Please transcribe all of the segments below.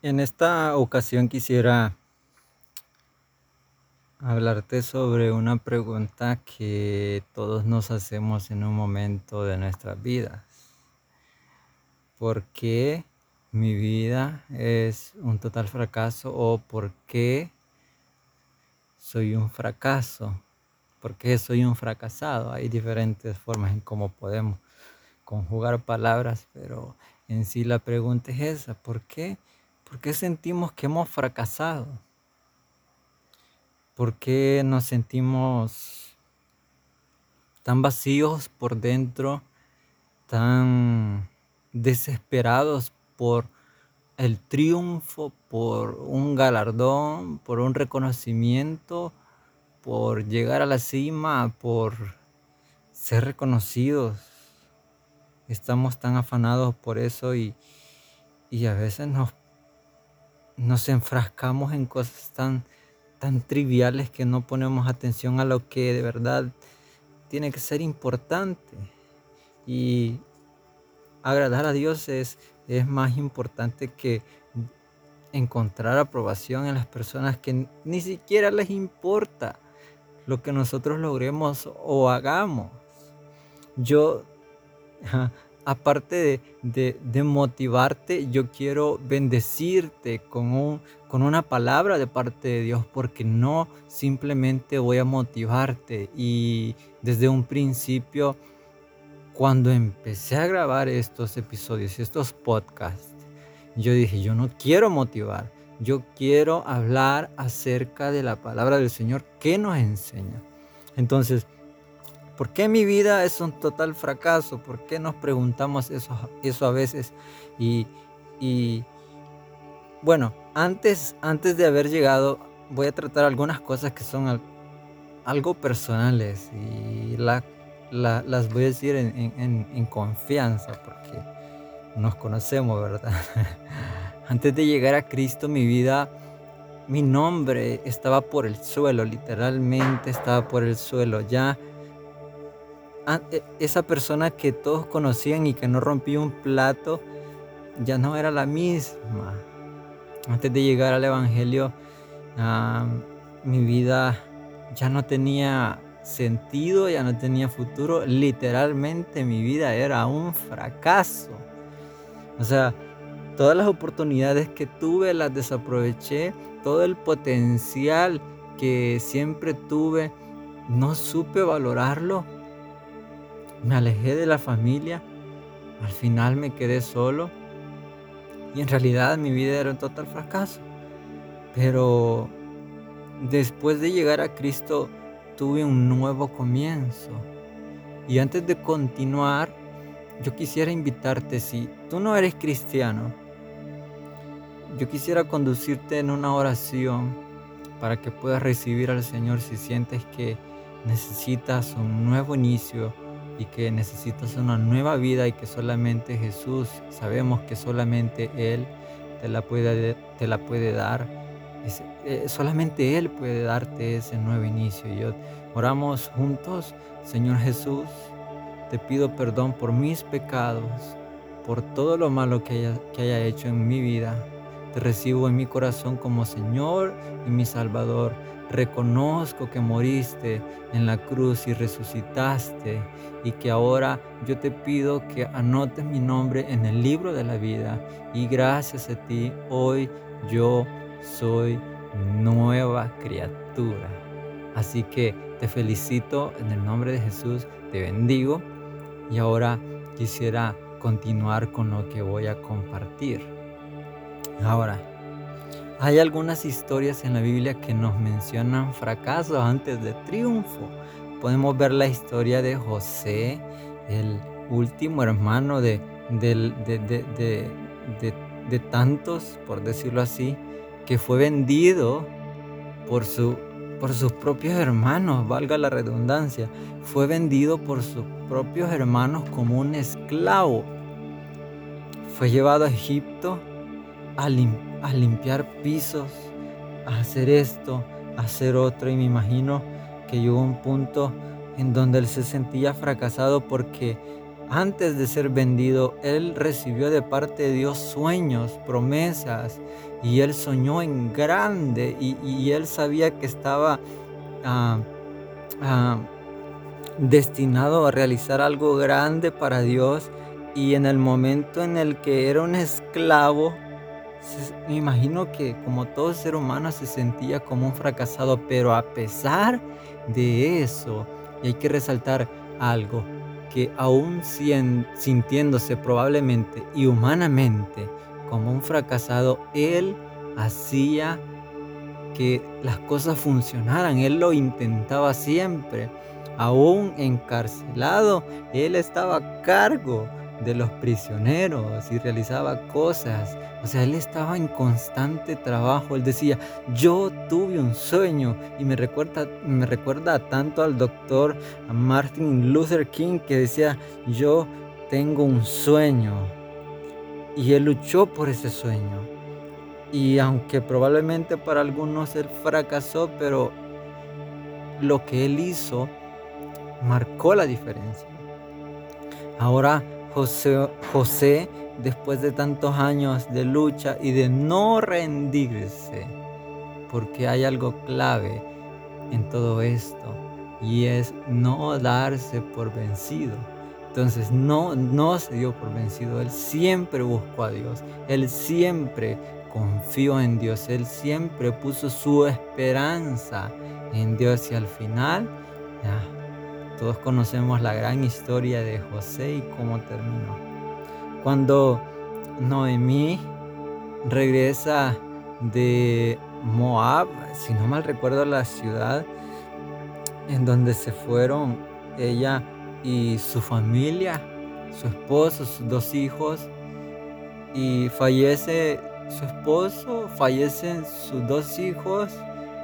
En esta ocasión quisiera hablarte sobre una pregunta que todos nos hacemos en un momento de nuestras vidas. ¿Por qué mi vida es un total fracaso o por qué soy un fracaso? ¿Por qué soy un fracasado? Hay diferentes formas en cómo podemos conjugar palabras, pero en sí la pregunta es esa, ¿por qué? ¿Por qué sentimos que hemos fracasado? ¿Por qué nos sentimos tan vacíos por dentro, tan desesperados por el triunfo, por un galardón, por un reconocimiento, por llegar a la cima, por ser reconocidos? Estamos tan afanados por eso y, a veces nos nos enfrascamos en cosas tan, tan triviales que no ponemos atención a lo que de verdad tiene que ser importante. Y agradar a Dios es, es más importante que encontrar aprobación en las personas que ni siquiera les importa lo que nosotros logremos o hagamos. Yo aparte de, motivarte, yo quiero bendecirte con, con una palabra de parte de Dios, porque no simplemente voy a motivarte. Y desde un principio, cuando empecé a grabar estos episodios, estos podcasts, yo dije, yo no quiero motivar, yo quiero hablar acerca de la palabra del Señor que nos enseña. Entonces, ¿Por qué mi vida es un total fracaso? ¿Por qué nos preguntamos eso, eso a veces? Y, bueno, antes, antes de haber llegado, voy a tratar algunas cosas que son algo personales y las voy a decir en, confianza porque nos conocemos, ¿verdad? antes de llegar a Cristo, mi vida mi nombre estaba por el suelo, literalmente estaba por el suelo. Ya esa persona que todos conocían y que no rompía un plato, ya no era la misma. Antes de llegar al Evangelio, mi vida ya no tenía sentido, ya no tenía futuro. Literalmente mi vida era un fracaso. O sea, todas las oportunidades que tuve las desaproveché, todo el potencial que siempre tuve, no supe valorarlo me alejé de la familia, al final me quedé solo y en realidad mi vida era un total fracaso. Pero después de llegar a Cristo tuve un nuevo comienzo. Y antes de continuar, yo quisiera invitarte, si tú no eres cristiano, yo quisiera conducirte en una oración para que puedas recibir al Señor si sientes que necesitas un nuevo inicio y que necesitas una nueva vida y que solamente Jesús, sabemos que solamente Él te la puede, te la puede dar. Eh, solamente Él puede darte ese nuevo inicio. Y yo, oramos juntos, Señor Jesús, te pido perdón por mis pecados, por todo lo malo que haya, que haya hecho en mi vida. Te recibo en mi corazón como Señor y mi Salvador reconozco que moriste en la cruz y resucitaste y que ahora yo te pido que anotes mi nombre en el libro de la vida y gracias a ti hoy yo soy nueva criatura. Así que te felicito en el nombre de Jesús, te bendigo y ahora quisiera continuar con lo que voy a compartir. Ahora, hay algunas historias en la Biblia que nos mencionan fracasos antes de triunfo. Podemos ver la historia de José, el último hermano de, de, tantos, por decirlo así, que fue vendido por, su, por sus propios hermanos, valga la redundancia. Fue vendido por sus propios hermanos como un esclavo. Fue llevado a Egipto a limpiar a limpiar pisos, a hacer esto, a hacer otro. Y me imagino que llegó un punto en donde él se sentía fracasado porque antes de ser vendido, él recibió de parte de Dios sueños, promesas, y él soñó en grande y, él sabía que estaba ah, ah, destinado a realizar algo grande para Dios y en el momento en el que era un esclavo, me imagino que como todo ser humano se sentía como un fracasado, pero a pesar de eso, y hay que resaltar algo, que aún sintiéndose probablemente y humanamente como un fracasado, él hacía que las cosas funcionaran, él lo intentaba siempre. Aún encarcelado, él estaba a cargo de los prisioneros y realizaba cosas. O sea, él estaba en constante trabajo. Él decía, yo tuve un sueño. Y me recuerda, me recuerda tanto al doctor Martin Luther King que decía, yo tengo un sueño. Y él luchó por ese sueño. Y aunque probablemente para algunos él fracasó, pero lo que él hizo marcó la diferencia. Ahora José, José, después de tantos años de lucha y de no rendirse, porque hay algo clave en todo esto y es no darse por vencido. Entonces no, no se dio por vencido, él siempre buscó a Dios, él siempre confió en Dios, él siempre puso su esperanza en Dios y al final todos conocemos la gran historia de José y cómo terminó. Cuando Noemí regresa de Moab, si no mal recuerdo la ciudad en donde se fueron ella y su familia, su esposo, sus dos hijos, y fallece su esposo, fallecen sus dos hijos,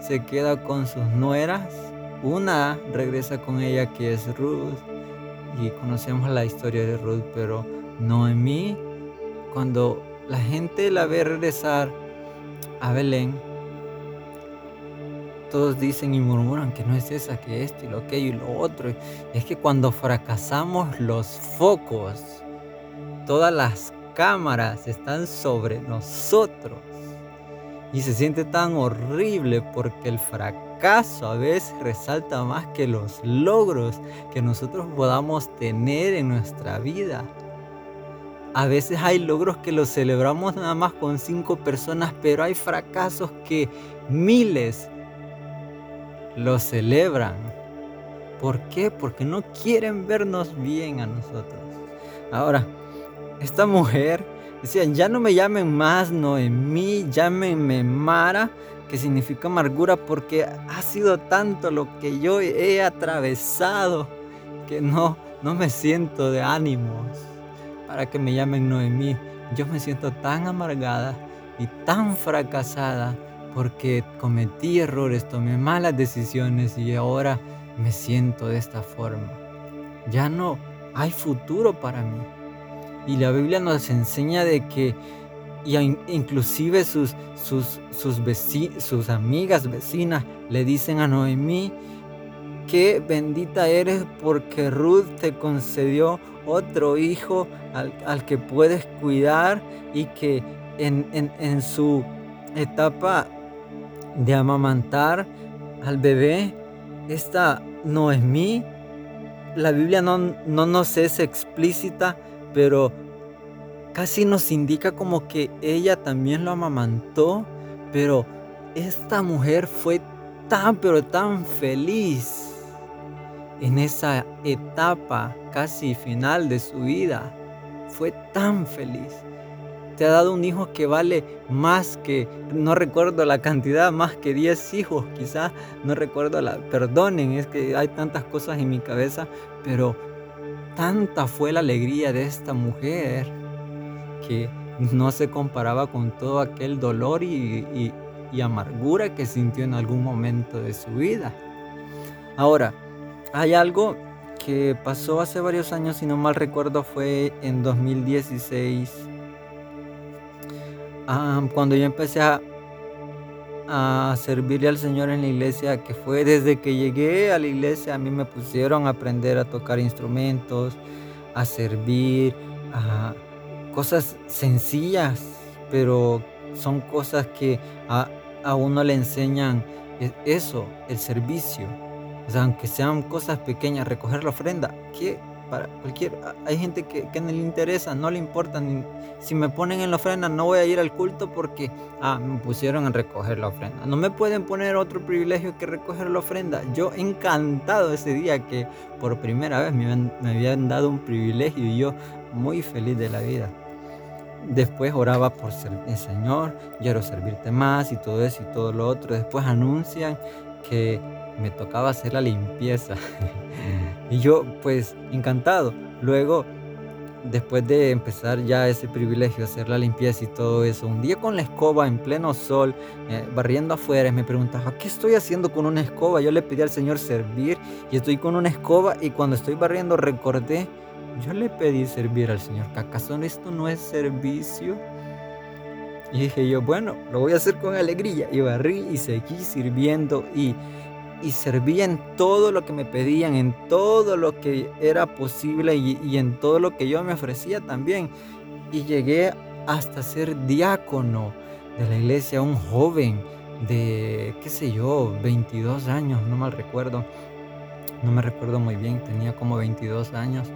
se queda con sus nueras una regresa con ella que es Ruth y conocemos la historia de Ruth, pero Noemí, cuando la gente la ve regresar a Belén, todos dicen y murmuran que no es esa, que esto y lo aquello y lo otro. Es que cuando fracasamos los focos, todas las cámaras están sobre nosotros. Y se siente tan horrible porque el fracaso a veces resalta más que los logros que nosotros podamos tener en nuestra vida. A veces hay logros que los celebramos nada más con cinco personas, pero hay fracasos que miles los celebran. ¿Por qué? Porque no quieren vernos bien a nosotros. Ahora, esta mujer Decían, ya no me llamen más Noemí, llámenme Mara, significa amargura, porque ha sido tanto lo que yo he atravesado que no, no me siento de ánimos para que me llamen Noemí. Yo me siento tan amargada y tan fracasada porque cometí errores, tomé malas decisiones y ahora me siento de esta forma. Ya no hay futuro para mí. Y la Biblia nos enseña de que y inclusive sus, sus, sus, amigas vecinas le dicen a Noemí que bendita eres porque Ruth te concedió otro hijo al, que puedes cuidar y que en, en, su etapa de amamantar al bebé, esta Noemí, la Biblia no, no nos es explícita, pero casi nos indica como que ella también lo amamantó, pero esta mujer fue tan, pero tan feliz en esa etapa casi final de su vida. Fue tan feliz. Te ha dado un hijo que vale más que, no recuerdo la cantidad, más que 10 hijos, quizás, no recuerdo la, perdonen, es que hay tantas cosas en mi cabeza, pero Tanta fue la alegría de esta mujer que no se comparaba con todo aquel dolor y, amargura que sintió en algún momento de su vida. Ahora, hay algo que pasó hace varios años, si no mal recuerdo, fue en 2016, ah, cuando yo empecé a a servirle al Señor en la iglesia, que fue desde que llegué a la iglesia, a mí me pusieron a aprender a tocar instrumentos, a servir, a cosas sencillas, pero son cosas que a, a uno le enseñan e, eso, el servicio. O sea, aunque sean cosas pequeñas, recoger la ofrenda, que para cualquier, hay gente que, que, no le interesa, no le importa, si me ponen en la ofrenda no voy a ir al culto porque, ah, me pusieron a recoger la ofrenda. No me pueden poner otro privilegio que recoger la ofrenda. Yo encantado ese día que por primera vez me me habían dado un privilegio y yo muy feliz de la vida. Después oraba por el Señor, quiero servirte más y todo eso y todo lo otro. Después anuncian que me tocaba hacer la limpieza. y yo pues encantado. Luego, después de empezar ya ese privilegio, hacer la limpieza y todo eso, un día con la escoba en pleno sol, eh, barriendo afuera, me preguntaba, ¿qué estoy haciendo con una escoba? Yo le pedí al Señor servir y estoy con una escoba y cuando estoy barriendo recordé yo le pedí servir al Señor. ¿Acaso esto no es servicio? Y dije yo, bueno, lo voy a hacer con alegría. Y barrí y seguí sirviendo y, y serví en todo lo que me pedían, en todo lo que era posible y, y en todo lo que yo me ofrecía también. Y llegué hasta ser diácono de la iglesia, un joven de, qué sé yo, 22 años, no mal recuerdo. No me recuerdo muy bien, tenía como 22 años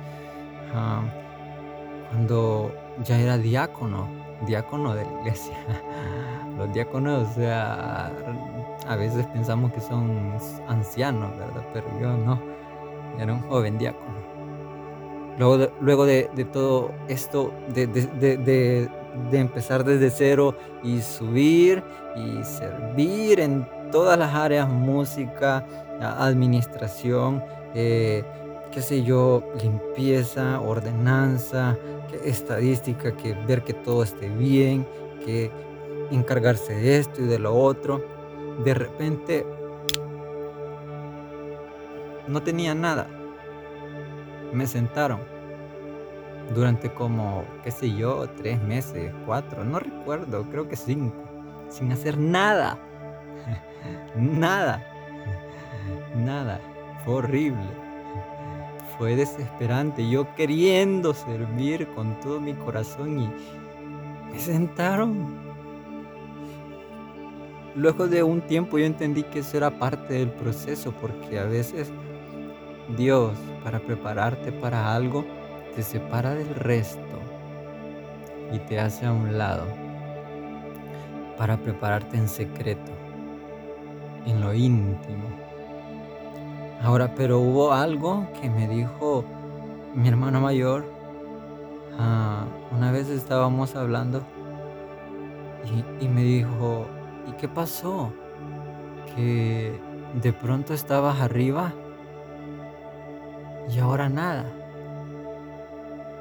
cuando ya era diácono, diácono de la iglesia. Los diáconos, o sea, a veces pensamos que son ancianos, ¿verdad? Pero yo no, era un joven diácono. Luego de, luego de, todo esto, de, empezar desde cero y subir y servir en todas las áreas, música, administración, eh, qué sé yo, limpieza, ordenanza, estadística, que ver que todo esté bien, que encargarse de esto y de lo otro. De repente no tenía nada. Me sentaron durante como, qué sé yo, tres meses, cuatro, no recuerdo, creo que cinco, sin hacer nada. nada. Nada. Fue horrible fue desesperante. Yo queriendo servir con todo mi corazón y me sentaron. Luego de un tiempo yo entendí que eso era parte del proceso porque a veces Dios para prepararte para algo te separa del resto y te hace a un lado para prepararte en secreto, en lo íntimo Ahora, pero hubo algo que me dijo mi hermano mayor. Ah, una vez estábamos hablando y, y me dijo, ¿y qué pasó? Que de pronto estabas arriba y ahora nada.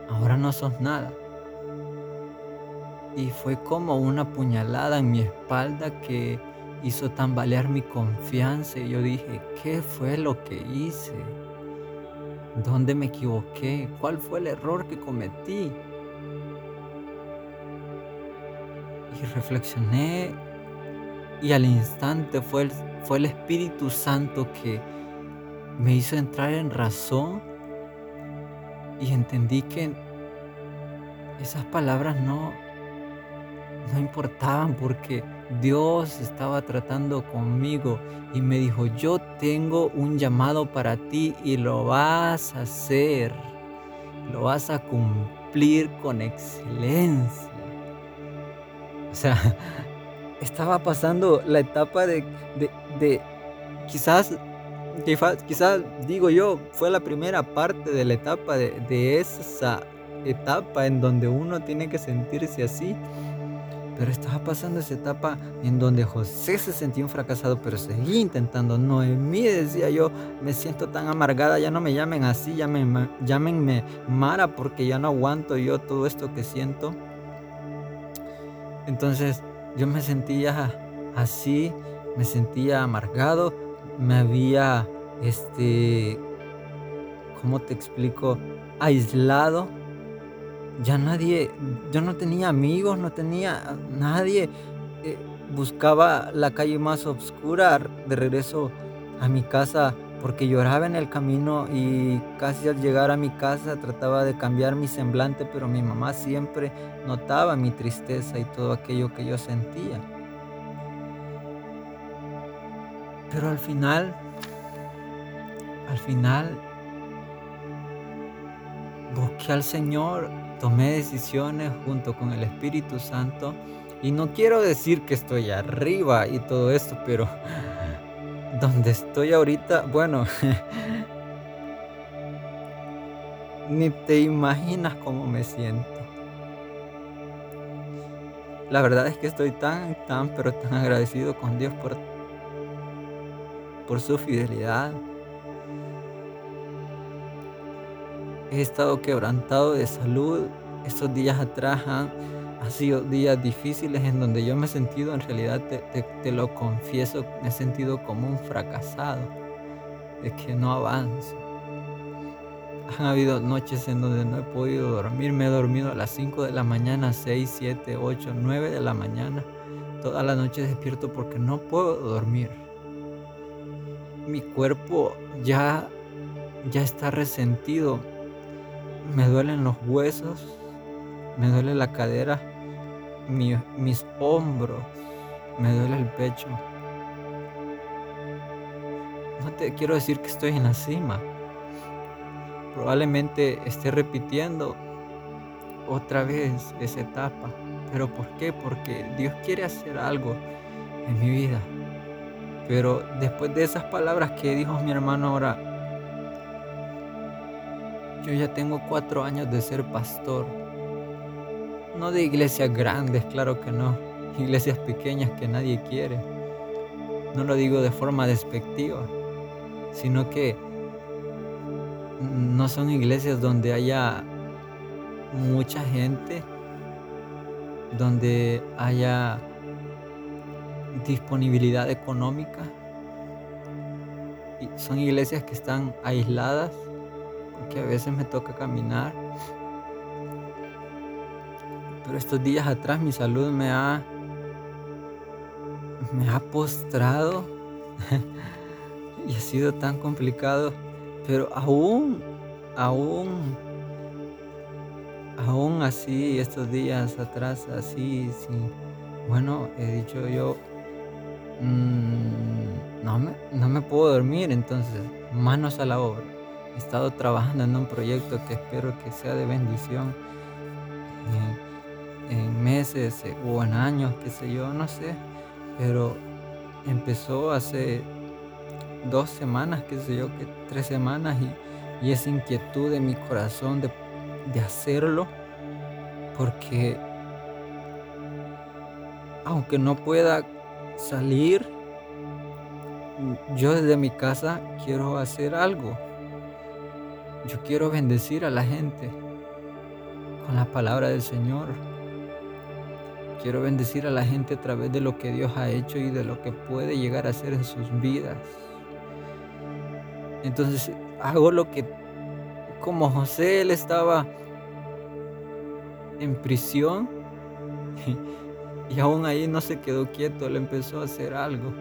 Ahora no sos nada. Y fue como una puñalada en mi espalda que hizo tambalear mi confianza y yo dije, ¿qué fue lo que hice? ¿Dónde me equivoqué? ¿Cuál fue el error que cometí? Y reflexioné y al instante fue el, fue el Espíritu Santo que me hizo entrar en razón y entendí que esas palabras no, no importaban porque Dios estaba tratando conmigo y me dijo, yo tengo un llamado para ti y lo vas a hacer, lo vas a cumplir con excelencia. O sea, estaba pasando la etapa de, de, quizás, quizás digo yo, fue la primera parte de la etapa de, de esa etapa en donde uno tiene que sentirse así pero estaba pasando esa etapa en donde José se sentía un fracasado, pero seguía intentando. Noemí decía yo, me siento tan amargada, ya no me llamen así, llámenme, llámenme Mara porque ya no aguanto yo todo esto que siento. Entonces yo me sentía así, me sentía amargado, me había, este, ¿cómo te explico? Aislado ya nadie, yo no tenía amigos, no tenía nadie. Eh, buscaba la calle más oscura de regreso a mi casa porque lloraba en el camino y casi al llegar a mi casa trataba de cambiar mi semblante, pero mi mamá siempre notaba mi tristeza y todo aquello que yo sentía. Pero al final, al final, busqué al Señor, tomé decisiones junto con el Espíritu Santo y no quiero decir que estoy arriba y todo esto, pero donde estoy ahorita, bueno, ni te imaginas cómo me siento. La verdad es que estoy tan, tan, pero tan agradecido con Dios por, por su fidelidad. He estado quebrantado de salud. Estos días atrás han, sido días difíciles en donde yo me he sentido, en realidad te, lo confieso, me he sentido como un fracasado, de que no avanzo. Han habido noches en donde no he podido dormir, me he dormido a las 5 de la mañana, 6, 7, 8, 9 de la mañana. Toda la noche despierto porque no puedo dormir. Mi cuerpo ya, ya está resentido. Me duelen los huesos, me duele la cadera, mis hombros, me duele el pecho. No te quiero decir que estoy en la cima. Probablemente esté repitiendo otra vez esa etapa. ¿Pero por qué? Porque Dios quiere hacer algo en mi vida. Pero después de esas palabras que dijo mi hermano ahora, yo ya tengo cuatro años de ser pastor no de iglesias grandes, claro que no. Iglesias pequeñas que nadie quiere. No lo digo de forma despectiva, sino que no son iglesias donde haya mucha gente, donde haya disponibilidad económica. son iglesias que están aisladas, porque a veces me toca caminar pero estos días atrás mi salud me ha, me ha postrado y ha sido tan complicado. Pero aún, aún, aún así, estos días atrás, así, sí, bueno, he dicho yo, mm, no, me, no me puedo dormir, entonces, manos a la obra. He estado trabajando en un proyecto que espero que sea de bendición. Eh, en meses eh, o en años, qué sé yo, no sé, pero empezó hace dos semanas, qué sé yo, que tres semanas y, esa inquietud de mi corazón de, de hacerlo, porque aunque no pueda salir, yo desde mi casa quiero hacer algo. Yo quiero bendecir a la gente con la palabra del Señor. Quiero bendecir a la gente a través de lo que Dios ha hecho y de lo que puede llegar a hacer en sus vidas. Entonces hago lo que, como José, él estaba en prisión y, aún ahí no se quedó quieto, él empezó a hacer algo.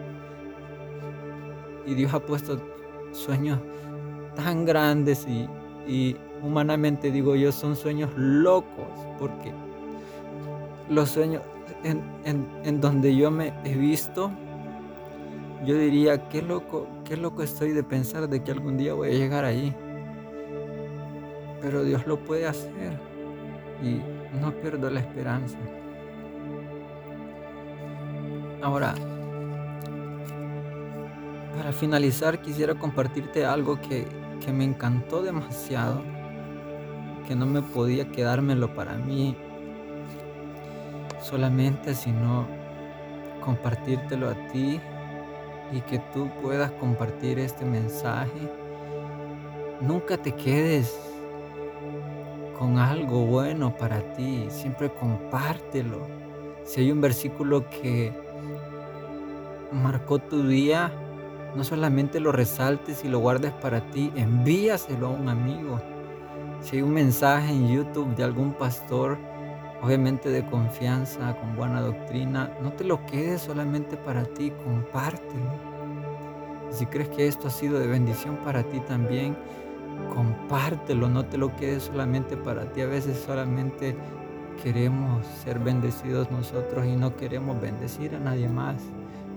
Y Dios ha puesto sueños tan grandes y, humanamente digo yo, son sueños locos, porque los sueños en, donde yo me he visto, yo diría, qué loco, qué loco estoy de pensar de que algún día voy a llegar ahí. Pero Dios lo puede hacer y no pierdo la esperanza. Ahora, para finalizar quisiera compartirte algo que, que me encantó demasiado, que no me podía quedármelo para mí solamente, sino compartírtelo a ti y que tú puedas compartir este mensaje. Nunca te quedes con algo bueno para ti, siempre compártelo. Si hay un versículo que marcó tu día, no solamente lo resaltes y lo guardes para ti, envíaselo a un amigo. Si hay un mensaje en YouTube de algún pastor, obviamente de confianza, con buena doctrina, no te lo quedes solamente para ti, compártelo. Si crees que esto ha sido de bendición para ti también, compártelo, no te lo quedes solamente para ti. A veces solamente queremos ser bendecidos nosotros y no queremos bendecir a nadie más.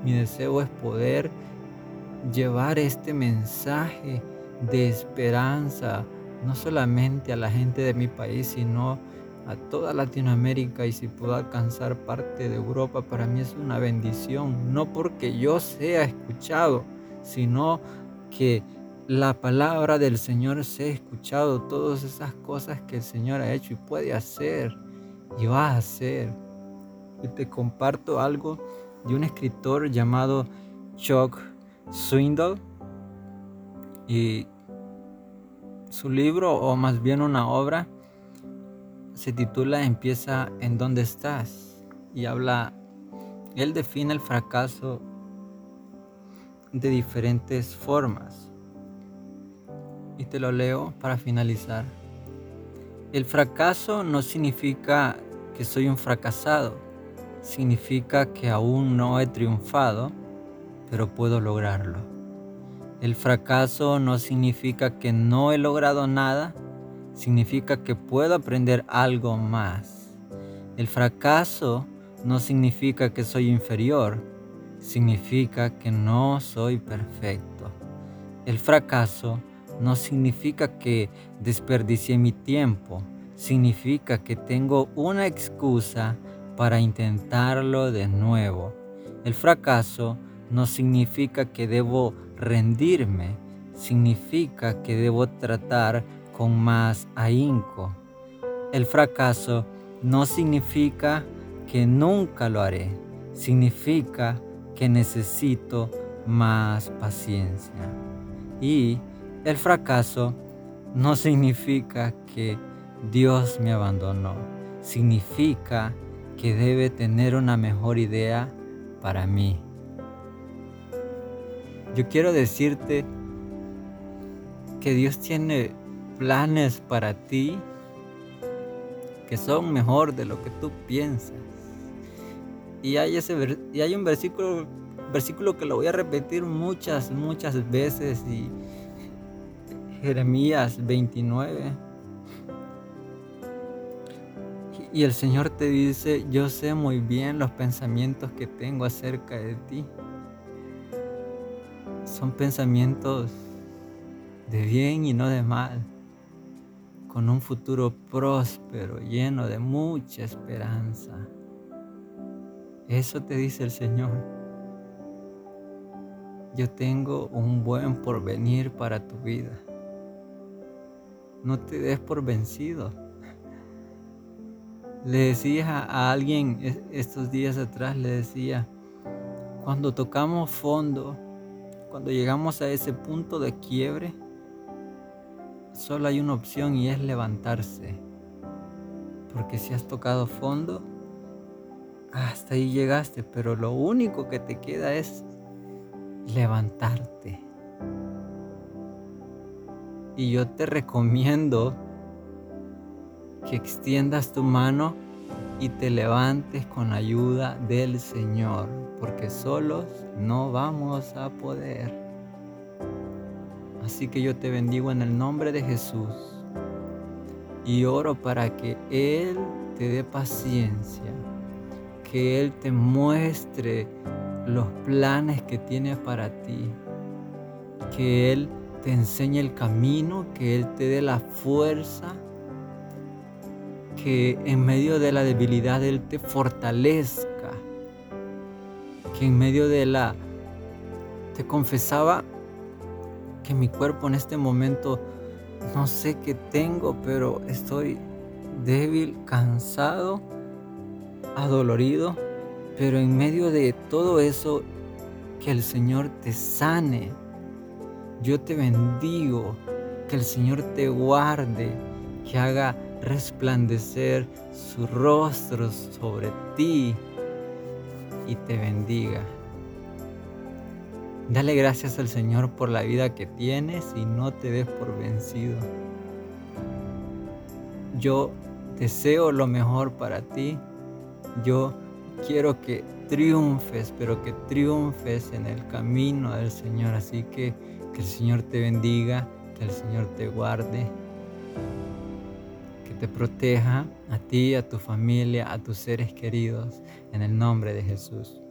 Mi deseo es poder llevar este mensaje de esperanza, no solamente a la gente de mi país, sino a toda Latinoamérica y si puedo alcanzar parte de Europa, para mí es una bendición, no porque yo sea escuchado, sino que la palabra del Señor sea escuchado, todas esas cosas que el Señor ha hecho y puede hacer y va a hacer. Y te comparto algo de un escritor llamado Chuck Swindoll y su libro o más bien una obra se titula Empieza en dónde estás y habla, él define el fracaso de diferentes formas. Y te lo leo para finalizar. El fracaso no significa que soy un fracasado, significa que aún no he triunfado, pero puedo lograrlo. El fracaso no significa que no he logrado nada, significa que puedo aprender algo más. El fracaso no significa que soy inferior, significa que no soy perfecto. El fracaso no significa que desperdicié mi tiempo, significa que tengo una excusa para intentarlo de nuevo. El fracaso no significa que debo rendirme, significa que debo tratar con más ahínco. El fracaso no significa que nunca lo haré, significa que necesito más paciencia. Y el fracaso no significa que Dios me abandonó, significa que debe tener una mejor idea para mí. Yo quiero decirte que Dios tiene planes para ti que son mejor de lo que tú piensas. Y hay, ese, y hay un versículo, versículo que lo voy a repetir muchas, muchas veces. Y Jeremías 29. Y el Señor te dice, yo sé muy bien los pensamientos que tengo acerca de ti. Son pensamientos de bien y no de mal con un futuro próspero, lleno de mucha esperanza. Eso te dice el Señor. Yo tengo un buen porvenir para tu vida. No te des por vencido. Le decía a alguien estos días atrás, le decía, cuando tocamos fondo, cuando llegamos a ese punto de quiebre, solo hay una opción y es levantarse. Porque si has tocado fondo, hasta ahí llegaste, pero lo único que te queda es levantarte. Y yo te recomiendo que extiendas tu mano y te levantes con ayuda del Señor, porque solos no vamos a poder. Así que yo te bendigo en el nombre de Jesús y oro para que Él te dé paciencia, que Él te muestre los planes que tiene para ti, que Él te enseñe el camino, que Él te dé la fuerza, que en medio de la debilidad Él te fortalezca, que en medio de la... Te confesaba que mi cuerpo en este momento no sé qué tengo, pero estoy débil, cansado, adolorido, pero en medio de todo eso, que el Señor te sane. Yo te bendigo, que el Señor te guarde, que haga resplandecer su rostro sobre ti y te bendiga. Dale gracias al Señor por la vida que tienes y no te des por vencido. Yo deseo lo mejor para ti. Yo quiero que triunfes, pero que triunfes en el camino del Señor. Así que que el Señor te bendiga, que el Señor te guarde, te proteja a ti, a tu familia, a tus seres queridos, en el nombre de Jesús.